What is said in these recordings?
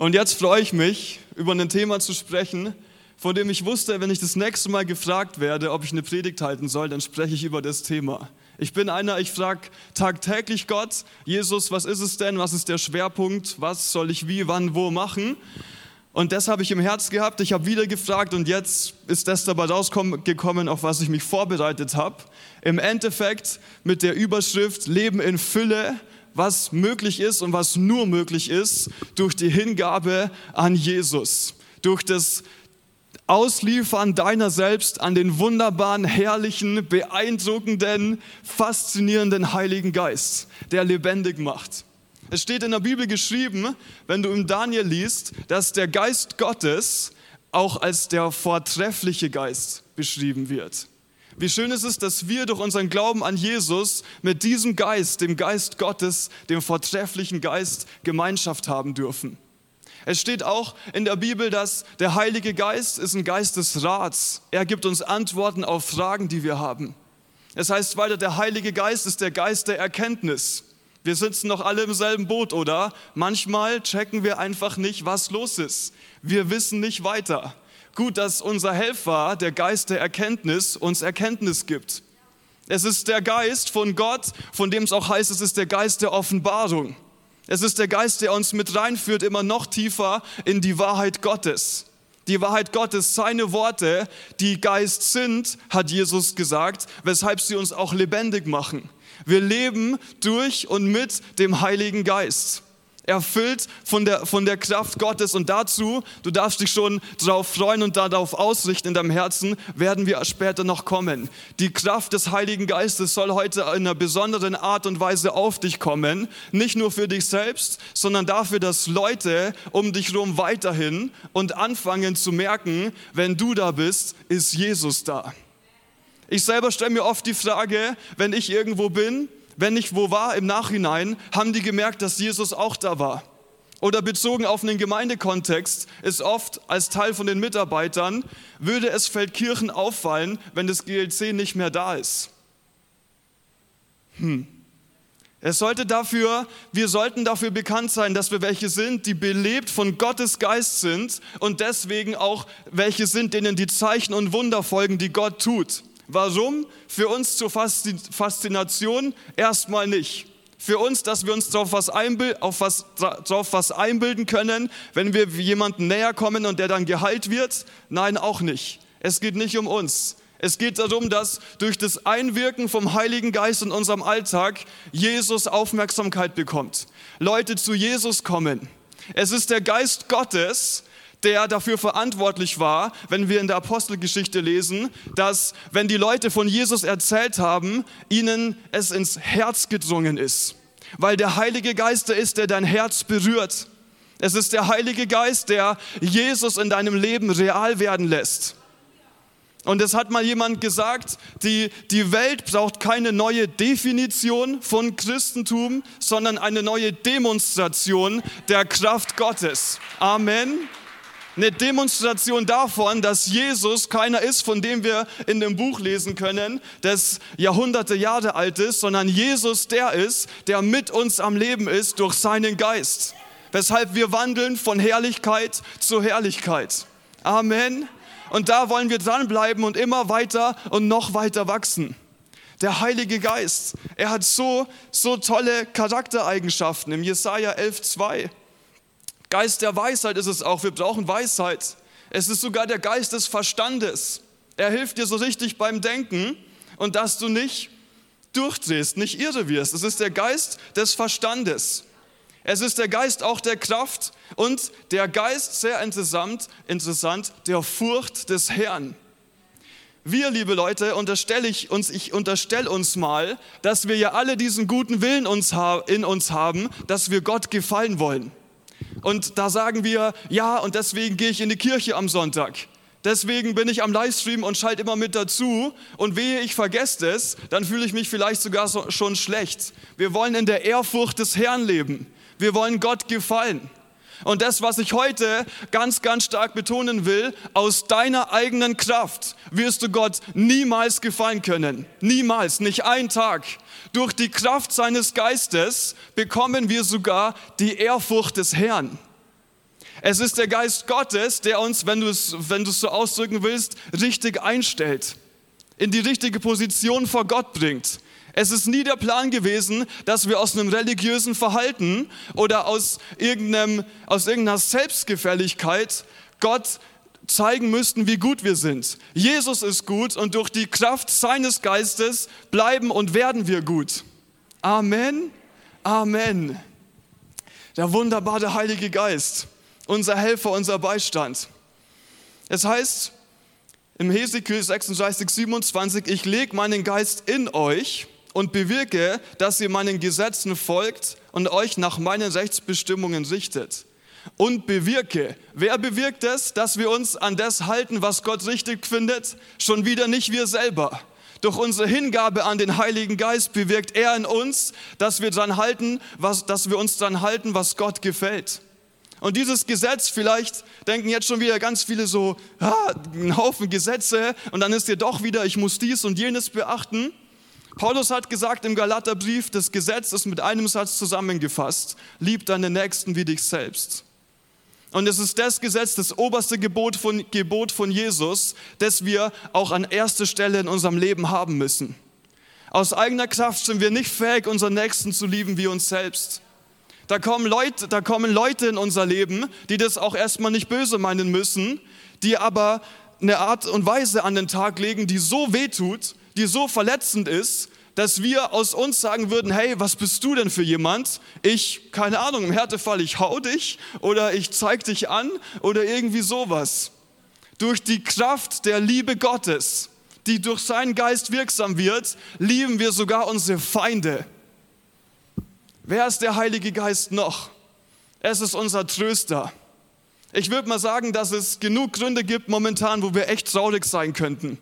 Und jetzt freue ich mich, über ein Thema zu sprechen, von dem ich wusste, wenn ich das nächste Mal gefragt werde, ob ich eine Predigt halten soll, dann spreche ich über das Thema. Ich bin einer, ich frage tagtäglich Gott, Jesus, was ist es denn? Was ist der Schwerpunkt? Was soll ich wie, wann, wo machen? Und das habe ich im Herz gehabt. Ich habe wieder gefragt und jetzt ist das dabei rausgekommen, auf was ich mich vorbereitet habe. Im Endeffekt mit der Überschrift Leben in Fülle was möglich ist und was nur möglich ist durch die Hingabe an Jesus, durch das Ausliefern deiner selbst an den wunderbaren, herrlichen, beeindruckenden, faszinierenden Heiligen Geist, der lebendig macht. Es steht in der Bibel geschrieben, wenn du im Daniel liest, dass der Geist Gottes auch als der vortreffliche Geist beschrieben wird. Wie schön ist es, dass wir durch unseren Glauben an Jesus mit diesem Geist, dem Geist Gottes, dem vortrefflichen Geist, Gemeinschaft haben dürfen. Es steht auch in der Bibel, dass der Heilige Geist ist ein Geist des Rats. Er gibt uns Antworten auf Fragen, die wir haben. Es heißt weiter, der Heilige Geist ist der Geist der Erkenntnis. Wir sitzen noch alle im selben Boot, oder? Manchmal checken wir einfach nicht, was los ist. Wir wissen nicht weiter. Gut, dass unser Helfer, der Geist der Erkenntnis, uns Erkenntnis gibt. Es ist der Geist von Gott, von dem es auch heißt, es ist der Geist der Offenbarung. Es ist der Geist, der uns mit reinführt, immer noch tiefer in die Wahrheit Gottes. Die Wahrheit Gottes, seine Worte, die Geist sind, hat Jesus gesagt, weshalb sie uns auch lebendig machen. Wir leben durch und mit dem Heiligen Geist erfüllt von der, von der Kraft Gottes. Und dazu, du darfst dich schon darauf freuen und darauf ausrichten in deinem Herzen, werden wir später noch kommen. Die Kraft des Heiligen Geistes soll heute in einer besonderen Art und Weise auf dich kommen. Nicht nur für dich selbst, sondern dafür, dass Leute um dich herum weiterhin und anfangen zu merken, wenn du da bist, ist Jesus da. Ich selber stelle mir oft die Frage, wenn ich irgendwo bin, wenn ich wo war im Nachhinein, haben die gemerkt, dass Jesus auch da war. Oder bezogen auf einen Gemeindekontext ist oft als Teil von den Mitarbeitern, würde es Feldkirchen auffallen, wenn das GLC nicht mehr da ist. Hm. Es sollte dafür, wir sollten dafür bekannt sein, dass wir welche sind, die belebt von Gottes Geist sind und deswegen auch welche sind, denen die Zeichen und Wunder folgen, die Gott tut. Warum? Für uns zur Faszination erstmal nicht. Für uns, dass wir uns darauf was, auf was, drauf was einbilden können, wenn wir jemandem näher kommen und der dann geheilt wird? Nein, auch nicht. Es geht nicht um uns. Es geht darum, dass durch das Einwirken vom Heiligen Geist in unserem Alltag Jesus Aufmerksamkeit bekommt. Leute zu Jesus kommen. Es ist der Geist Gottes, der dafür verantwortlich war, wenn wir in der Apostelgeschichte lesen, dass wenn die Leute von Jesus erzählt haben, ihnen es ins Herz gedrungen ist. Weil der Heilige Geist der ist, der dein Herz berührt. Es ist der Heilige Geist, der Jesus in deinem Leben real werden lässt. Und es hat mal jemand gesagt, die, die Welt braucht keine neue Definition von Christentum, sondern eine neue Demonstration der Kraft Gottes. Amen eine Demonstration davon, dass Jesus keiner ist, von dem wir in dem Buch lesen können, das Jahrhunderte Jahre alt ist, sondern Jesus der ist, der mit uns am Leben ist durch seinen Geist. Weshalb wir wandeln von Herrlichkeit zu Herrlichkeit. Amen. Und da wollen wir dranbleiben und immer weiter und noch weiter wachsen. Der Heilige Geist, er hat so, so tolle Charaktereigenschaften im Jesaja 11,2. Geist der Weisheit ist es auch. Wir brauchen Weisheit. Es ist sogar der Geist des Verstandes. Er hilft dir so richtig beim Denken und dass du nicht durchdrehst, nicht irre wirst. Es ist der Geist des Verstandes. Es ist der Geist auch der Kraft und der Geist, sehr interessant, interessant, der Furcht des Herrn. Wir, liebe Leute, unterstelle ich uns, ich unterstelle uns mal, dass wir ja alle diesen guten Willen in uns haben, dass wir Gott gefallen wollen. Und da sagen wir, ja, und deswegen gehe ich in die Kirche am Sonntag. Deswegen bin ich am Livestream und schalte immer mit dazu. Und wehe, ich vergesse es, dann fühle ich mich vielleicht sogar so, schon schlecht. Wir wollen in der Ehrfurcht des Herrn leben. Wir wollen Gott gefallen. Und das, was ich heute ganz, ganz stark betonen will, aus deiner eigenen Kraft wirst du Gott niemals gefallen können. Niemals, nicht einen Tag. Durch die Kraft seines Geistes bekommen wir sogar die Ehrfurcht des Herrn. Es ist der Geist Gottes, der uns, wenn du es, wenn du es so ausdrücken willst, richtig einstellt, in die richtige Position vor Gott bringt. Es ist nie der Plan gewesen, dass wir aus einem religiösen Verhalten oder aus, irgendeinem, aus irgendeiner Selbstgefälligkeit Gott zeigen müssten, wie gut wir sind. Jesus ist gut und durch die Kraft seines Geistes bleiben und werden wir gut. Amen. Amen. Der wunderbare Heilige Geist, unser Helfer, unser Beistand. Es heißt im Hesekiel 36, 27, ich lege meinen Geist in euch und bewirke, dass ihr meinen Gesetzen folgt und euch nach meinen Rechtsbestimmungen richtet. Und bewirke. Wer bewirkt es, dass wir uns an das halten, was Gott richtig findet? Schon wieder nicht wir selber. Durch unsere Hingabe an den Heiligen Geist bewirkt er in uns, dass wir dran halten, was, dass wir uns dran halten, was Gott gefällt. Und dieses Gesetz, vielleicht denken jetzt schon wieder ganz viele so, ah, ein Haufen Gesetze und dann ist dir doch wieder, ich muss dies und jenes beachten. Paulus hat gesagt im Galaterbrief, das Gesetz ist mit einem Satz zusammengefasst. Lieb deine Nächsten wie dich selbst. Und es ist das Gesetz, das oberste Gebot von, Gebot von Jesus, das wir auch an erster Stelle in unserem Leben haben müssen. Aus eigener Kraft sind wir nicht fähig, unseren Nächsten zu lieben wie uns selbst. Da kommen, Leute, da kommen Leute in unser Leben, die das auch erstmal nicht böse meinen müssen, die aber eine Art und Weise an den Tag legen, die so wehtut, die so verletzend ist, dass wir aus uns sagen würden, hey, was bist du denn für jemand? Ich, keine Ahnung, im Härtefall, ich hau dich oder ich zeig dich an oder irgendwie sowas. Durch die Kraft der Liebe Gottes, die durch seinen Geist wirksam wird, lieben wir sogar unsere Feinde. Wer ist der Heilige Geist noch? Es ist unser Tröster. Ich würde mal sagen, dass es genug Gründe gibt momentan, wo wir echt traurig sein könnten.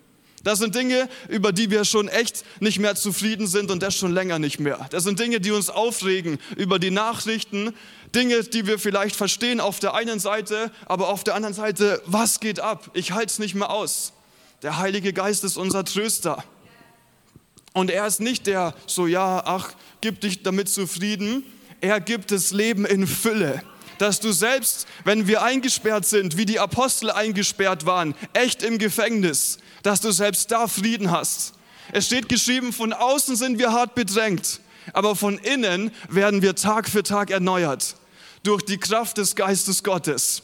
Das sind Dinge, über die wir schon echt nicht mehr zufrieden sind und das schon länger nicht mehr. Das sind Dinge, die uns aufregen über die Nachrichten, Dinge, die wir vielleicht verstehen auf der einen Seite, aber auf der anderen Seite, was geht ab? Ich halte es nicht mehr aus. Der Heilige Geist ist unser Tröster. Und er ist nicht der, so ja, ach, gib dich damit zufrieden. Er gibt das Leben in Fülle dass du selbst, wenn wir eingesperrt sind, wie die Apostel eingesperrt waren, echt im Gefängnis, dass du selbst da Frieden hast. Es steht geschrieben, von außen sind wir hart bedrängt, aber von innen werden wir Tag für Tag erneuert durch die Kraft des Geistes Gottes.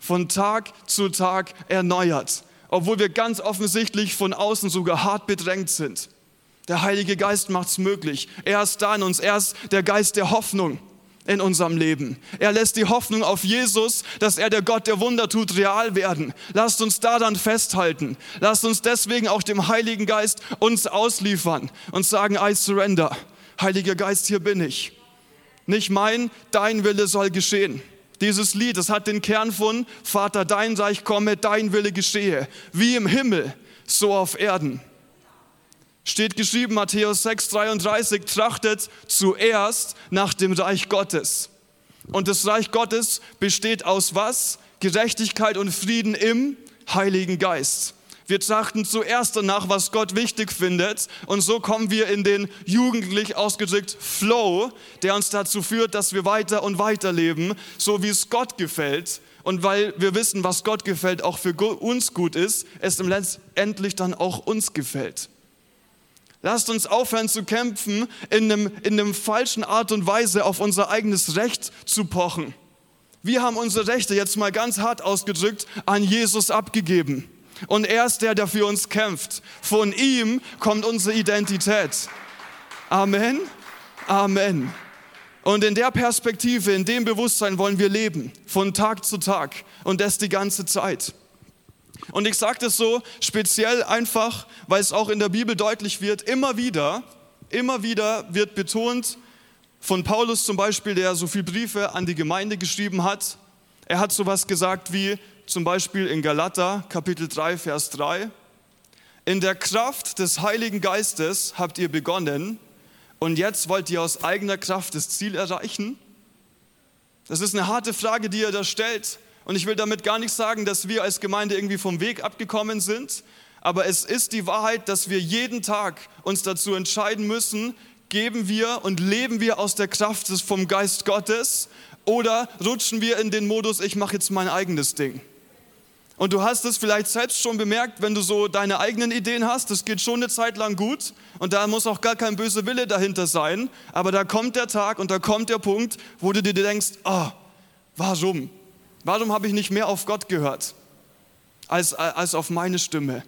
Von Tag zu Tag erneuert, obwohl wir ganz offensichtlich von außen sogar hart bedrängt sind. Der Heilige Geist macht es möglich. Er ist da in uns. Er ist der Geist der Hoffnung in unserem Leben. Er lässt die Hoffnung auf Jesus, dass er der Gott der Wunder tut, real werden. Lasst uns daran festhalten. Lasst uns deswegen auch dem Heiligen Geist uns ausliefern und sagen, I surrender. Heiliger Geist, hier bin ich. Nicht mein, dein Wille soll geschehen. Dieses Lied, das hat den Kern von Vater, dein Reich komme, dein Wille geschehe, wie im Himmel, so auf Erden steht geschrieben, Matthäus 6, 33, trachtet zuerst nach dem Reich Gottes. Und das Reich Gottes besteht aus was? Gerechtigkeit und Frieden im Heiligen Geist. Wir trachten zuerst danach, was Gott wichtig findet. Und so kommen wir in den jugendlich ausgedrückt Flow, der uns dazu führt, dass wir weiter und weiter leben, so wie es Gott gefällt. Und weil wir wissen, was Gott gefällt, auch für uns gut ist, es letztendlich dann auch uns gefällt. Lasst uns aufhören zu kämpfen, in einem, in einem falschen Art und Weise auf unser eigenes Recht zu pochen. Wir haben unsere Rechte jetzt mal ganz hart ausgedrückt an Jesus abgegeben. Und er ist der, der für uns kämpft. Von ihm kommt unsere Identität. Amen. Amen. Und in der Perspektive, in dem Bewusstsein wollen wir leben, von Tag zu Tag und das die ganze Zeit. Und ich sage das so speziell einfach, weil es auch in der Bibel deutlich wird, immer wieder, immer wieder wird betont, von Paulus zum Beispiel, der so viele Briefe an die Gemeinde geschrieben hat, er hat sowas gesagt wie zum Beispiel in Galater Kapitel 3, Vers 3, in der Kraft des Heiligen Geistes habt ihr begonnen und jetzt wollt ihr aus eigener Kraft das Ziel erreichen? Das ist eine harte Frage, die er da stellt. Und ich will damit gar nicht sagen, dass wir als Gemeinde irgendwie vom Weg abgekommen sind, aber es ist die Wahrheit, dass wir jeden Tag uns dazu entscheiden müssen, geben wir und leben wir aus der Kraft des vom Geist Gottes Oder rutschen wir in den Modus, ich mache jetzt mein eigenes Ding? Und du hast es vielleicht selbst schon bemerkt, wenn du so deine eigenen Ideen hast, das geht schon eine Zeit lang gut und da muss auch gar kein böser Wille dahinter sein, aber da kommt der Tag und da kommt der Punkt, wo du dir denkst, oh, warum? Warum habe ich nicht mehr auf Gott gehört als, als auf meine Stimme?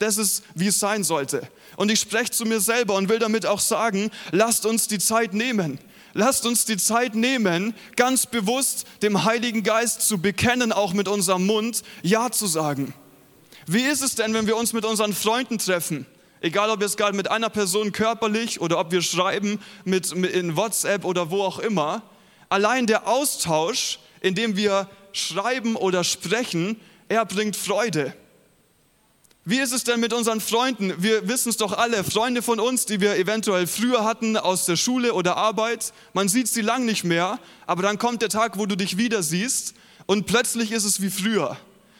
Das ist, wie es sein sollte. Und ich spreche zu mir selber und will damit auch sagen, lasst uns die Zeit nehmen. Lasst uns die Zeit nehmen, ganz bewusst dem Heiligen Geist zu bekennen, auch mit unserem Mund, Ja zu sagen. Wie ist es denn, wenn wir uns mit unseren Freunden treffen? Egal, ob es gerade mit einer Person körperlich oder ob wir schreiben mit in WhatsApp oder wo auch immer. Allein der Austausch, in dem wir schreiben oder sprechen, er bringt Freude. Wie ist es denn mit unseren Freunden? Wir wissen es doch alle, Freunde von uns, die wir eventuell früher hatten aus der Schule oder Arbeit. Man sieht sie lang nicht mehr, aber dann kommt der Tag, wo du dich wieder siehst und plötzlich ist es wie früher.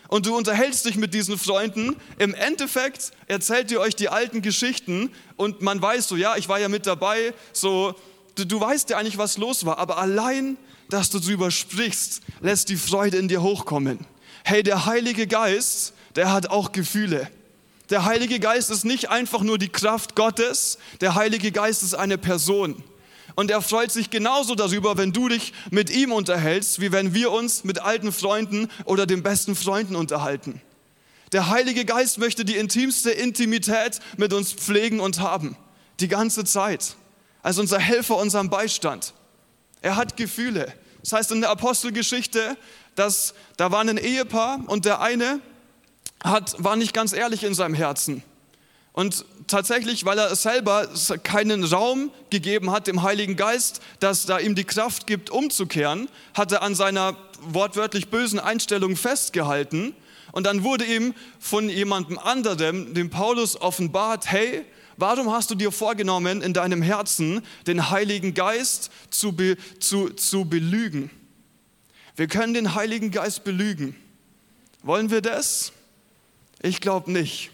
Und du unterhältst dich mit diesen Freunden. Im Endeffekt erzählt ihr euch die alten Geschichten und man weiß so, ja, ich war ja mit dabei, so, du, du weißt ja eigentlich, was los war, aber allein, dass du drüber sprichst, lässt die Freude in dir hochkommen. Hey, der Heilige Geist, der hat auch Gefühle. Der Heilige Geist ist nicht einfach nur die Kraft Gottes, der Heilige Geist ist eine Person. Und er freut sich genauso darüber, wenn du dich mit ihm unterhältst, wie wenn wir uns mit alten Freunden oder den besten Freunden unterhalten. Der Heilige Geist möchte die intimste Intimität mit uns pflegen und haben. Die ganze Zeit. Als unser Helfer, unserem Beistand. Er hat Gefühle. Das heißt in der Apostelgeschichte, dass da war ein Ehepaar und der eine, hat, war nicht ganz ehrlich in seinem Herzen. Und tatsächlich, weil er selber keinen Raum gegeben hat dem Heiligen Geist, dass da ihm die Kraft gibt, umzukehren, hat er an seiner wortwörtlich bösen Einstellung festgehalten. Und dann wurde ihm von jemandem anderem, dem Paulus, offenbart, hey, warum hast du dir vorgenommen, in deinem Herzen den Heiligen Geist zu, be, zu, zu belügen? Wir können den Heiligen Geist belügen. Wollen wir das? Ich glaube nicht.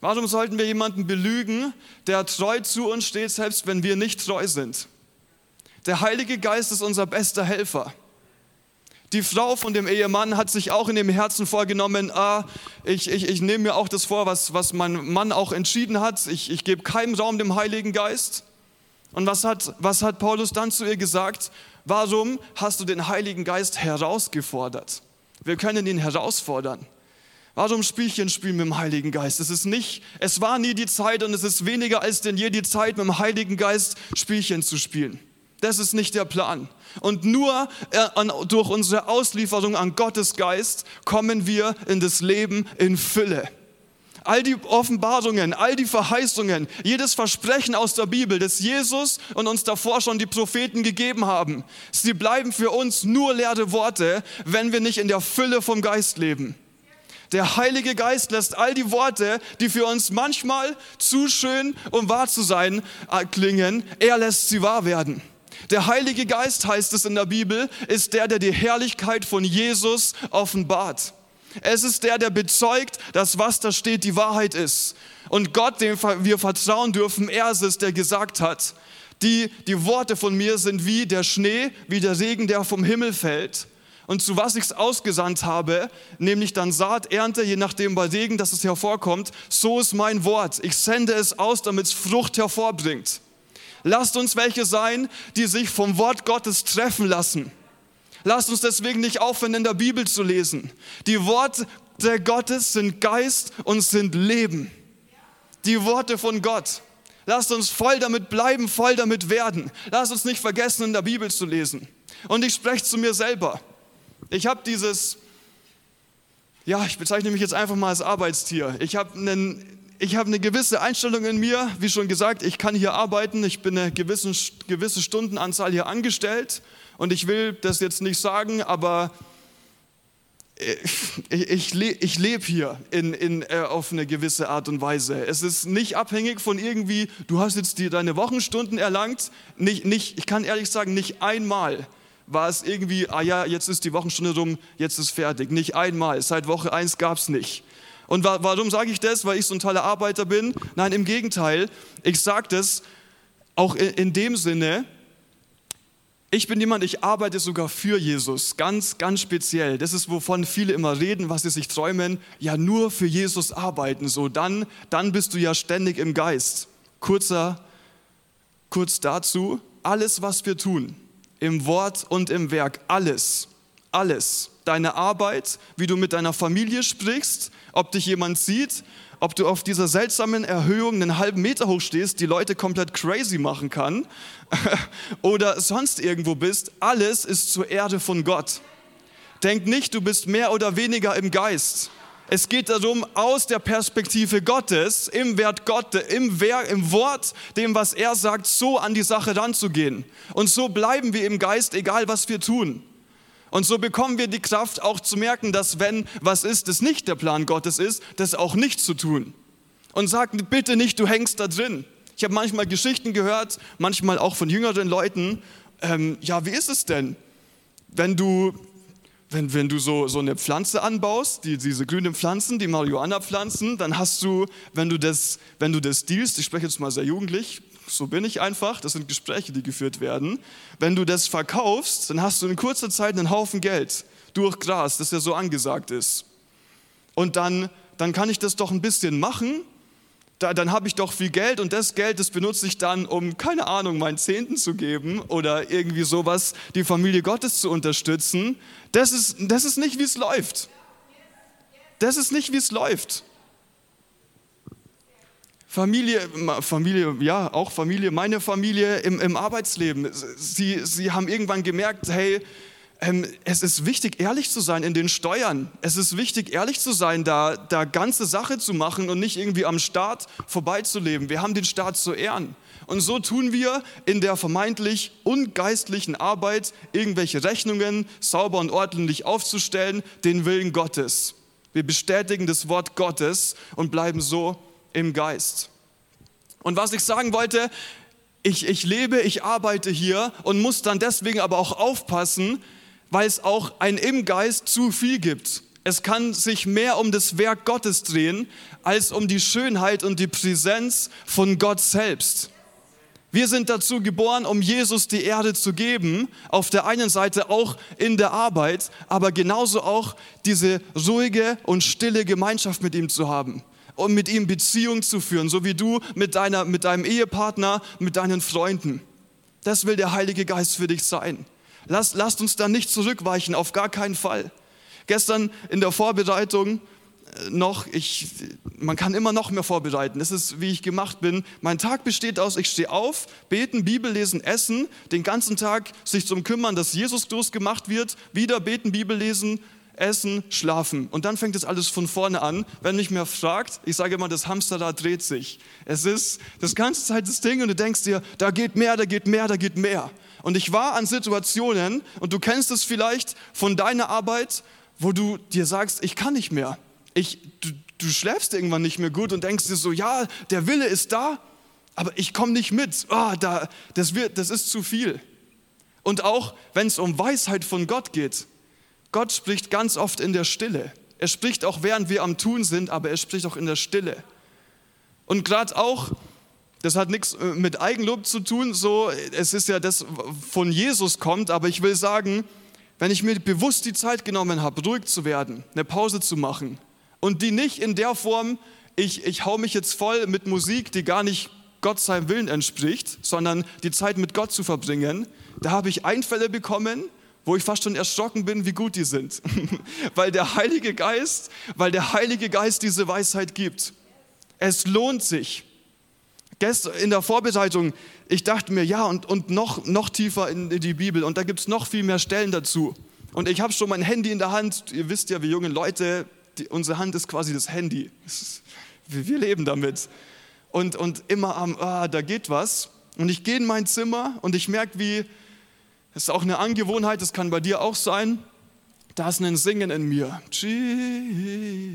Warum sollten wir jemanden belügen, der treu zu uns steht, selbst wenn wir nicht treu sind? Der Heilige Geist ist unser bester Helfer. Die Frau von dem Ehemann hat sich auch in dem Herzen vorgenommen, ah, ich, ich, ich nehme mir auch das vor, was, was mein Mann auch entschieden hat. Ich, ich gebe keinen Raum dem Heiligen Geist. Und was hat, was hat Paulus dann zu ihr gesagt? Warum hast du den Heiligen Geist herausgefordert? Wir können ihn herausfordern. Warum Spielchen spielen mit dem Heiligen Geist? Es ist nicht, es war nie die Zeit und es ist weniger als denn je die Zeit, mit dem Heiligen Geist Spielchen zu spielen. Das ist nicht der Plan. Und nur äh, durch unsere Auslieferung an Gottes Geist kommen wir in das Leben in Fülle. All die Offenbarungen, all die Verheißungen, jedes Versprechen aus der Bibel, das Jesus und uns davor schon die Propheten gegeben haben, sie bleiben für uns nur leere Worte, wenn wir nicht in der Fülle vom Geist leben. Der Heilige Geist lässt all die Worte, die für uns manchmal zu schön, um wahr zu sein, äh, klingen, er lässt sie wahr werden. Der Heilige Geist, heißt es in der Bibel, ist der, der die Herrlichkeit von Jesus offenbart. Es ist der, der bezeugt, dass was da steht, die Wahrheit ist. Und Gott, dem wir vertrauen dürfen, er ist es, der gesagt hat, die, die Worte von mir sind wie der Schnee, wie der Regen, der vom Himmel fällt und zu was ich es ausgesandt habe, nämlich dann Saat, Ernte, je nachdem bei Regen, dass es hervorkommt, so ist mein Wort. Ich sende es aus, damit es Frucht hervorbringt. Lasst uns welche sein, die sich vom Wort Gottes treffen lassen. Lasst uns deswegen nicht aufhören, in der Bibel zu lesen. Die Worte Gottes sind Geist und sind Leben. Die Worte von Gott. Lasst uns voll damit bleiben, voll damit werden. Lasst uns nicht vergessen, in der Bibel zu lesen. Und ich spreche zu mir selber. Ich habe dieses, ja, ich bezeichne mich jetzt einfach mal als Arbeitstier. Ich habe einen ich habe eine gewisse Einstellung in mir, wie schon gesagt, ich kann hier arbeiten, ich bin eine gewisse, gewisse Stundenanzahl hier angestellt und ich will das jetzt nicht sagen, aber ich, ich, ich lebe hier in, in, äh, auf eine gewisse Art und Weise. Es ist nicht abhängig von irgendwie, du hast jetzt die, deine Wochenstunden erlangt, nicht, nicht, ich kann ehrlich sagen, nicht einmal war es irgendwie, ah ja, jetzt ist die Wochenstunde rum, jetzt ist fertig. Nicht einmal, seit Woche 1 gab es nicht. Und wa warum sage ich das? Weil ich so ein toller Arbeiter bin? Nein, im Gegenteil. Ich sage das auch in, in dem Sinne, Ich bin jemand, ich arbeite sogar für Jesus, ganz, ganz speziell. Das ist, wovon viele immer reden, was sie sich träumen. Ja, nur für Jesus arbeiten. So, dann, dann bist du ja ständig im Geist. Kurzer, kurz dazu, alles, was wir tun, im Wort und im Werk, alles, alles, deine Arbeit, wie du mit deiner Familie sprichst, ob dich jemand sieht, ob du auf dieser seltsamen Erhöhung einen halben Meter hoch stehst, die Leute komplett crazy machen kann, oder sonst irgendwo bist, alles ist zur Erde von Gott. Denk nicht, du bist mehr oder weniger im Geist. Es geht darum, aus der Perspektive Gottes, im Wert Gottes, im, Werk, im Wort, dem, was er sagt, so an die Sache ranzugehen. Und so bleiben wir im Geist, egal was wir tun. Und so bekommen wir die Kraft auch zu merken, dass wenn was ist, das nicht der Plan Gottes ist, das auch nicht zu tun. Und sagt bitte nicht, du hängst da drin. Ich habe manchmal Geschichten gehört, manchmal auch von jüngeren Leuten. Ähm, ja, wie ist es denn, wenn du, wenn, wenn du so, so eine Pflanze anbaust, die, diese grünen Pflanzen, die Marihuana-Pflanzen, dann hast du, wenn du das, wenn du das dealst, ich spreche jetzt mal sehr jugendlich, so bin ich einfach, das sind Gespräche, die geführt werden. Wenn du das verkaufst, dann hast du in kurzer Zeit einen Haufen Geld durch Gras, das ja so angesagt ist. Und dann, dann kann ich das doch ein bisschen machen, da, dann habe ich doch viel Geld und das Geld, das benutze ich dann, um, keine Ahnung, meinen Zehnten zu geben oder irgendwie sowas, die Familie Gottes zu unterstützen. Das ist, das ist nicht, wie es läuft. Das ist nicht, wie es läuft. Familie, Familie, ja, auch Familie, meine Familie im, im Arbeitsleben. Sie, sie haben irgendwann gemerkt, hey, ähm, es ist wichtig, ehrlich zu sein in den Steuern. Es ist wichtig, ehrlich zu sein, da, da ganze Sache zu machen und nicht irgendwie am Staat vorbeizuleben. Wir haben den Staat zu ehren. Und so tun wir in der vermeintlich ungeistlichen Arbeit, irgendwelche Rechnungen sauber und ordentlich aufzustellen, den Willen Gottes. Wir bestätigen das Wort Gottes und bleiben so im Geist. Und was ich sagen wollte, ich, ich lebe, ich arbeite hier und muss dann deswegen aber auch aufpassen, weil es auch ein im Geist zu viel gibt. Es kann sich mehr um das Werk Gottes drehen, als um die Schönheit und die Präsenz von Gott selbst. Wir sind dazu geboren, um Jesus die Erde zu geben, auf der einen Seite auch in der Arbeit, aber genauso auch diese ruhige und stille Gemeinschaft mit ihm zu haben um mit ihm Beziehung zu führen, so wie du mit, deiner, mit deinem Ehepartner, mit deinen Freunden. Das will der Heilige Geist für dich sein. Lass, lasst uns da nicht zurückweichen, auf gar keinen Fall. Gestern in der Vorbereitung äh, noch, ich, man kann immer noch mehr vorbereiten. Das ist, wie ich gemacht bin. Mein Tag besteht aus, ich stehe auf, beten, Bibel lesen, essen, den ganzen Tag sich zum kümmern, dass Jesus groß gemacht wird, wieder beten, Bibel lesen, Essen, Schlafen. Und dann fängt es alles von vorne an. Wenn mich mehr fragt, ich sage immer, das Hamsterrad dreht sich. Es ist das ganze Zeit das Ding und du denkst dir, da geht mehr, da geht mehr, da geht mehr. Und ich war an Situationen, und du kennst es vielleicht von deiner Arbeit, wo du dir sagst, ich kann nicht mehr. Ich, du, du schläfst irgendwann nicht mehr gut und denkst dir so, ja, der Wille ist da, aber ich komme nicht mit. Oh, da, das, wird, das ist zu viel. Und auch wenn es um Weisheit von Gott geht, Gott spricht ganz oft in der Stille. Er spricht auch während wir am Tun sind, aber er spricht auch in der Stille. Und gerade auch, das hat nichts äh, mit Eigenlob zu tun, so, es ist ja das von Jesus kommt, aber ich will sagen, wenn ich mir bewusst die Zeit genommen habe, ruhig zu werden, eine Pause zu machen und die nicht in der Form, ich, ich hau mich jetzt voll mit Musik, die gar nicht Gott seinem Willen entspricht, sondern die Zeit mit Gott zu verbringen, da habe ich Einfälle bekommen, wo ich fast schon erschrocken bin, wie gut die sind. weil der Heilige Geist, weil der Heilige Geist diese Weisheit gibt. Es lohnt sich. Gestern in der Vorbereitung, ich dachte mir, ja, und, und noch, noch tiefer in die Bibel und da gibt es noch viel mehr Stellen dazu. Und ich habe schon mein Handy in der Hand. Ihr wisst ja, wir jungen Leute, die, unsere Hand ist quasi das Handy. Wir, leben damit. Und, und immer am, ah, da geht was. Und ich gehe in mein Zimmer und ich merke, wie, das ist auch eine Angewohnheit, das kann bei dir auch sein. Da ist ein Singen in mir. Jesus.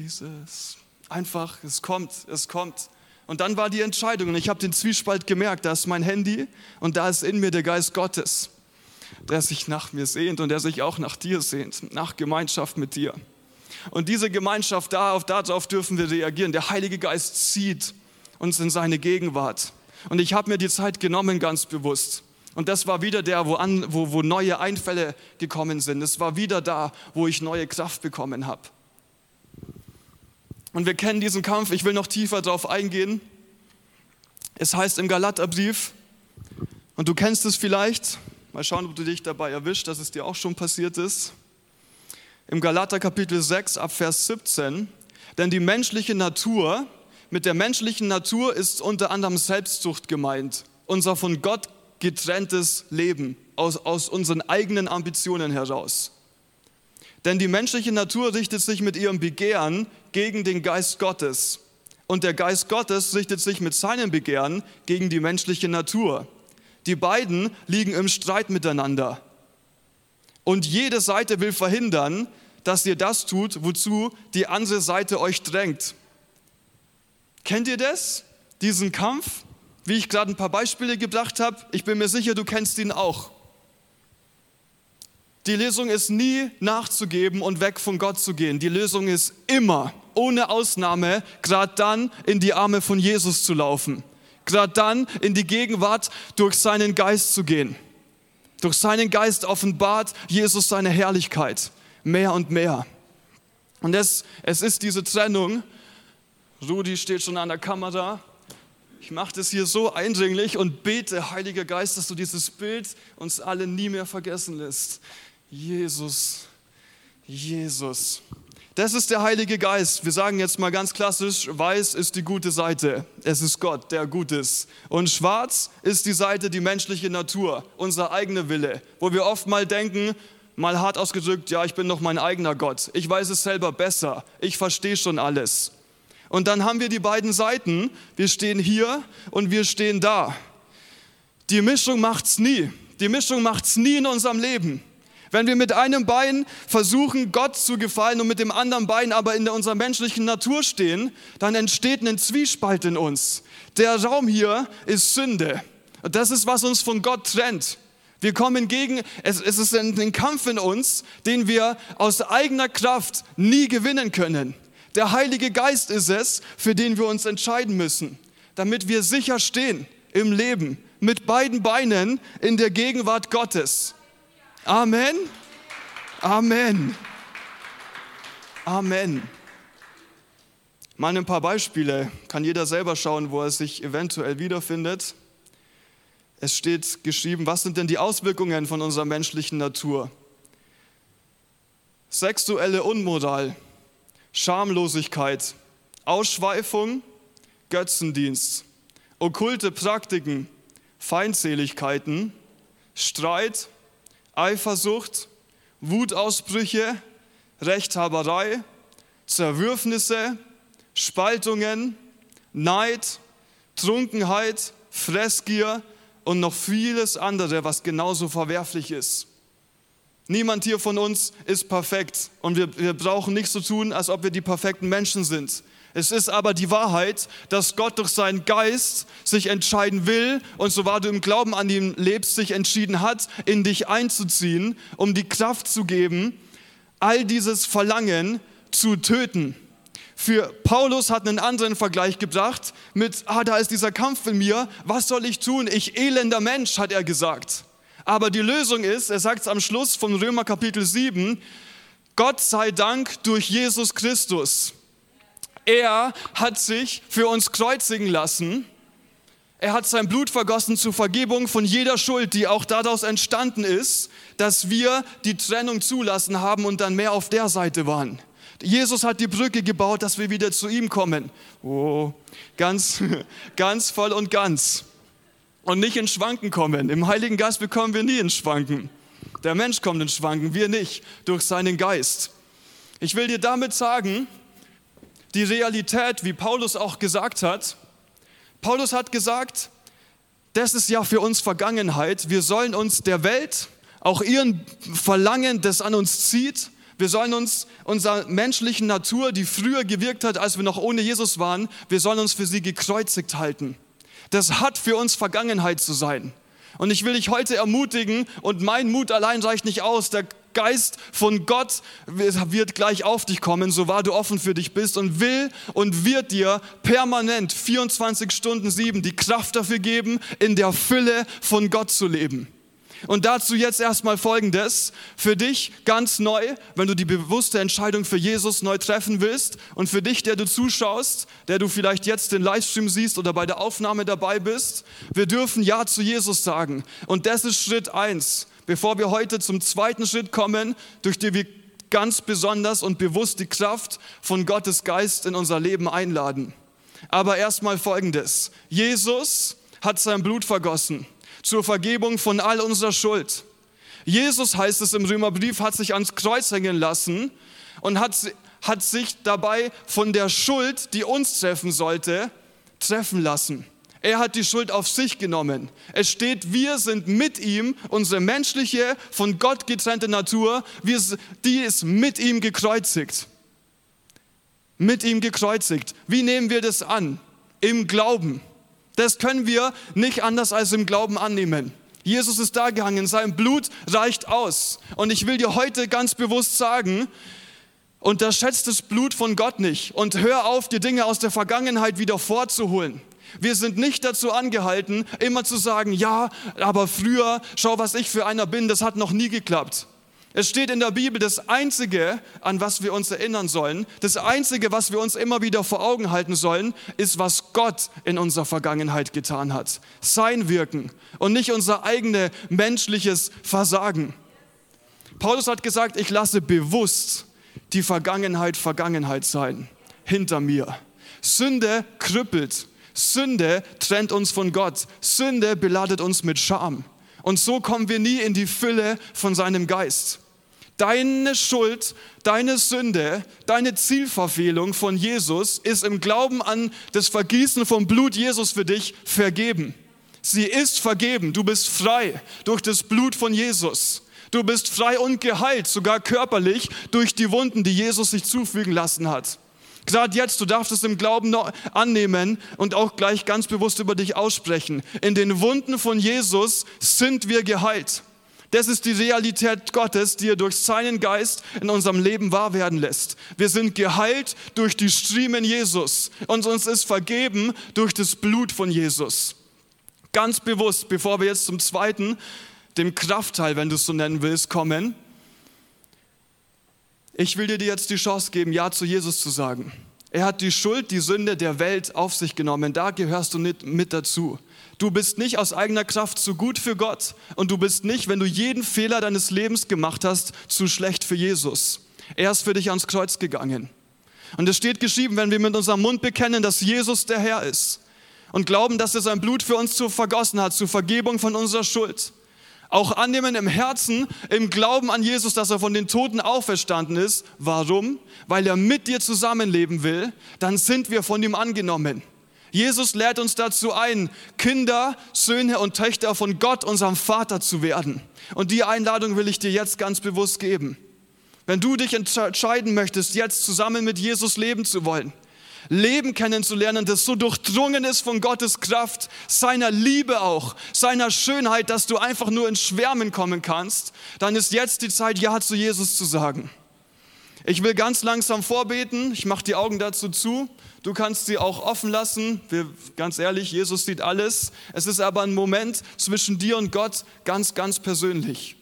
Einfach, es kommt, es kommt. Und dann war die Entscheidung und ich habe den Zwiespalt gemerkt, da ist mein Handy und da ist in mir der Geist Gottes, der sich nach mir sehnt und der sich auch nach dir sehnt, nach Gemeinschaft mit dir. Und diese Gemeinschaft, darauf, darauf dürfen wir reagieren. Der Heilige Geist zieht uns in seine Gegenwart. Und ich habe mir die Zeit genommen, ganz bewusst. Und das war wieder der, wo, an, wo, wo neue Einfälle gekommen sind. Es war wieder da, wo ich neue Kraft bekommen habe. Und wir kennen diesen Kampf. Ich will noch tiefer darauf eingehen. Es heißt im Galaterbrief, und du kennst es vielleicht, mal schauen, ob du dich dabei erwischt, dass es dir auch schon passiert ist. Im Galater Kapitel 6 ab Vers 17, denn die menschliche Natur, mit der menschlichen Natur ist unter anderem Selbstsucht gemeint, unser von Gott getrenntes Leben aus, aus unseren eigenen Ambitionen heraus. Denn die menschliche Natur richtet sich mit ihrem Begehren gegen den Geist Gottes. Und der Geist Gottes richtet sich mit seinem Begehren gegen die menschliche Natur. Die beiden liegen im Streit miteinander. Und jede Seite will verhindern, dass ihr das tut, wozu die andere Seite euch drängt. Kennt ihr das? Diesen Kampf? Wie ich gerade ein paar Beispiele gebracht habe, ich bin mir sicher, du kennst ihn auch. Die Lösung ist nie nachzugeben und weg von Gott zu gehen. Die Lösung ist immer, ohne Ausnahme, gerade dann in die Arme von Jesus zu laufen. Gerade dann in die Gegenwart durch seinen Geist zu gehen. Durch seinen Geist offenbart Jesus seine Herrlichkeit mehr und mehr. Und es, es ist diese Trennung. Rudi steht schon an der Kamera. Ich mache das hier so eindringlich und bete, Heiliger Geist, dass du dieses Bild uns alle nie mehr vergessen lässt. Jesus, Jesus. Das ist der Heilige Geist. Wir sagen jetzt mal ganz klassisch, weiß ist die gute Seite. Es ist Gott, der gut ist. Und schwarz ist die Seite, die menschliche Natur, unser eigener Wille, wo wir oft mal denken, mal hart ausgedrückt, ja, ich bin doch mein eigener Gott. Ich weiß es selber besser. Ich verstehe schon alles. Und dann haben wir die beiden Seiten. Wir stehen hier und wir stehen da. Die Mischung macht's nie. Die Mischung macht's nie in unserem Leben. Wenn wir mit einem Bein versuchen, Gott zu gefallen und mit dem anderen Bein aber in unserer menschlichen Natur stehen, dann entsteht ein Zwiespalt in uns. Der Raum hier ist Sünde. Das ist, was uns von Gott trennt. Wir kommen gegen, es, es ist ein Kampf in uns, den wir aus eigener Kraft nie gewinnen können. Der Heilige Geist ist es, für den wir uns entscheiden müssen, damit wir sicher stehen im Leben, mit beiden Beinen in der Gegenwart Gottes. Amen. Amen. Amen. Mal ein paar Beispiele. Kann jeder selber schauen, wo er sich eventuell wiederfindet. Es steht geschrieben, was sind denn die Auswirkungen von unserer menschlichen Natur? Sexuelle Unmoral, Schamlosigkeit, Ausschweifung, Götzendienst, okkulte Praktiken, Feindseligkeiten, Streit, Eifersucht, Wutausbrüche, Rechthaberei, Zerwürfnisse, Spaltungen, Neid, Trunkenheit, Fressgier und noch vieles andere, was genauso verwerflich ist. Niemand hier von uns ist perfekt und wir, wir brauchen nicht so tun, als ob wir die perfekten Menschen sind. Es ist aber die Wahrheit, dass Gott durch seinen Geist sich entscheiden will und so wahr du im Glauben an ihn lebst, sich entschieden hat, in dich einzuziehen, um die Kraft zu geben, all dieses Verlangen zu töten. Für Paulus hat einen anderen Vergleich gebracht mit, ah, da ist dieser Kampf in mir, was soll ich tun? Ich elender Mensch, hat er gesagt. Aber die Lösung ist, er sagt es am Schluss von Römer Kapitel 7, Gott sei Dank durch Jesus Christus. Er hat sich für uns kreuzigen lassen. Er hat sein Blut vergossen zur Vergebung von jeder Schuld, die auch daraus entstanden ist, dass wir die Trennung zulassen haben und dann mehr auf der Seite waren. Jesus hat die Brücke gebaut, dass wir wieder zu ihm kommen. Oh, ganz, ganz voll und ganz und nicht in Schwanken kommen. Im Heiligen Geist bekommen wir nie in Schwanken. Der Mensch kommt in Schwanken, wir nicht, durch seinen Geist. Ich will dir damit sagen, die Realität, wie Paulus auch gesagt hat, Paulus hat gesagt, das ist ja für uns Vergangenheit. Wir sollen uns der Welt, auch ihren Verlangen, das an uns zieht, wir sollen uns unserer menschlichen Natur, die früher gewirkt hat, als wir noch ohne Jesus waren, wir sollen uns für sie gekreuzigt halten. Das hat für uns Vergangenheit zu sein. Und ich will dich heute ermutigen und mein Mut allein reicht nicht aus. Der Geist von Gott wird gleich auf dich kommen, so wahr du offen für dich bist und will und wird dir permanent 24 Stunden sieben die Kraft dafür geben, in der Fülle von Gott zu leben. Und dazu jetzt erstmal Folgendes. Für dich ganz neu, wenn du die bewusste Entscheidung für Jesus neu treffen willst und für dich, der du zuschaust, der du vielleicht jetzt den Livestream siehst oder bei der Aufnahme dabei bist, wir dürfen Ja zu Jesus sagen. Und das ist Schritt eins. Bevor wir heute zum zweiten Schritt kommen, durch den wir ganz besonders und bewusst die Kraft von Gottes Geist in unser Leben einladen. Aber erstmal Folgendes. Jesus hat sein Blut vergossen zur Vergebung von all unserer Schuld. Jesus, heißt es im Römerbrief, hat sich ans Kreuz hängen lassen und hat, hat sich dabei von der Schuld, die uns treffen sollte, treffen lassen. Er hat die Schuld auf sich genommen. Es steht, wir sind mit ihm, unsere menschliche, von Gott getrennte Natur, wir, die ist mit ihm gekreuzigt. Mit ihm gekreuzigt. Wie nehmen wir das an? Im Glauben. Das können wir nicht anders als im Glauben annehmen. Jesus ist da gehangen, sein Blut reicht aus. Und ich will dir heute ganz bewusst sagen, unterschätzt das Blut von Gott nicht und hör auf, die Dinge aus der Vergangenheit wieder vorzuholen. Wir sind nicht dazu angehalten, immer zu sagen, ja, aber früher, schau, was ich für einer bin, das hat noch nie geklappt. Es steht in der Bibel, das Einzige, an was wir uns erinnern sollen, das Einzige, was wir uns immer wieder vor Augen halten sollen, ist, was Gott in unserer Vergangenheit getan hat. Sein Wirken und nicht unser eigenes menschliches Versagen. Paulus hat gesagt, ich lasse bewusst die Vergangenheit Vergangenheit sein, hinter mir. Sünde krüppelt, Sünde trennt uns von Gott, Sünde beladet uns mit Scham. Und so kommen wir nie in die Fülle von seinem Geist. Deine Schuld, deine Sünde, deine Zielverfehlung von Jesus ist im Glauben an das Vergießen vom Blut Jesus für dich vergeben. Sie ist vergeben. Du bist frei durch das Blut von Jesus. Du bist frei und geheilt, sogar körperlich, durch die Wunden, die Jesus sich zufügen lassen hat. Gerade jetzt, du darfst es im Glauben annehmen und auch gleich ganz bewusst über dich aussprechen. In den Wunden von Jesus sind wir geheilt. Das ist die Realität Gottes, die er durch seinen Geist in unserem Leben wahr werden lässt. Wir sind geheilt durch die Striemen Jesus und uns ist vergeben durch das Blut von Jesus. Ganz bewusst, bevor wir jetzt zum zweiten, dem Kraftteil, wenn du es so nennen willst, kommen, ich will dir jetzt die Chance geben, Ja zu Jesus zu sagen. Er hat die Schuld, die Sünde der Welt auf sich genommen. Da gehörst du nicht mit dazu. Du bist nicht aus eigener Kraft zu gut für Gott und du bist nicht, wenn du jeden Fehler deines Lebens gemacht hast, zu schlecht für Jesus. Er ist für dich ans Kreuz gegangen. Und es steht geschrieben, wenn wir mit unserem Mund bekennen, dass Jesus der Herr ist und glauben, dass er sein Blut für uns zu vergossen hat, zur Vergebung von unserer Schuld, auch annehmen im Herzen, im Glauben an Jesus, dass er von den Toten auferstanden ist. Warum? Weil er mit dir zusammenleben will. Dann sind wir von ihm angenommen. Jesus lädt uns dazu ein, Kinder, Söhne und Töchter von Gott, unserem Vater zu werden. Und die Einladung will ich dir jetzt ganz bewusst geben. Wenn du dich entscheiden möchtest, jetzt zusammen mit Jesus leben zu wollen, Leben kennenzulernen, das so durchdrungen ist von Gottes Kraft, seiner Liebe auch, seiner Schönheit, dass du einfach nur ins Schwärmen kommen kannst, dann ist jetzt die Zeit, Ja zu Jesus zu sagen. Ich will ganz langsam vorbeten, ich mache die Augen dazu zu. Du kannst sie auch offen lassen. Wir, ganz ehrlich, Jesus sieht alles. Es ist aber ein Moment zwischen dir und Gott ganz, ganz persönlich.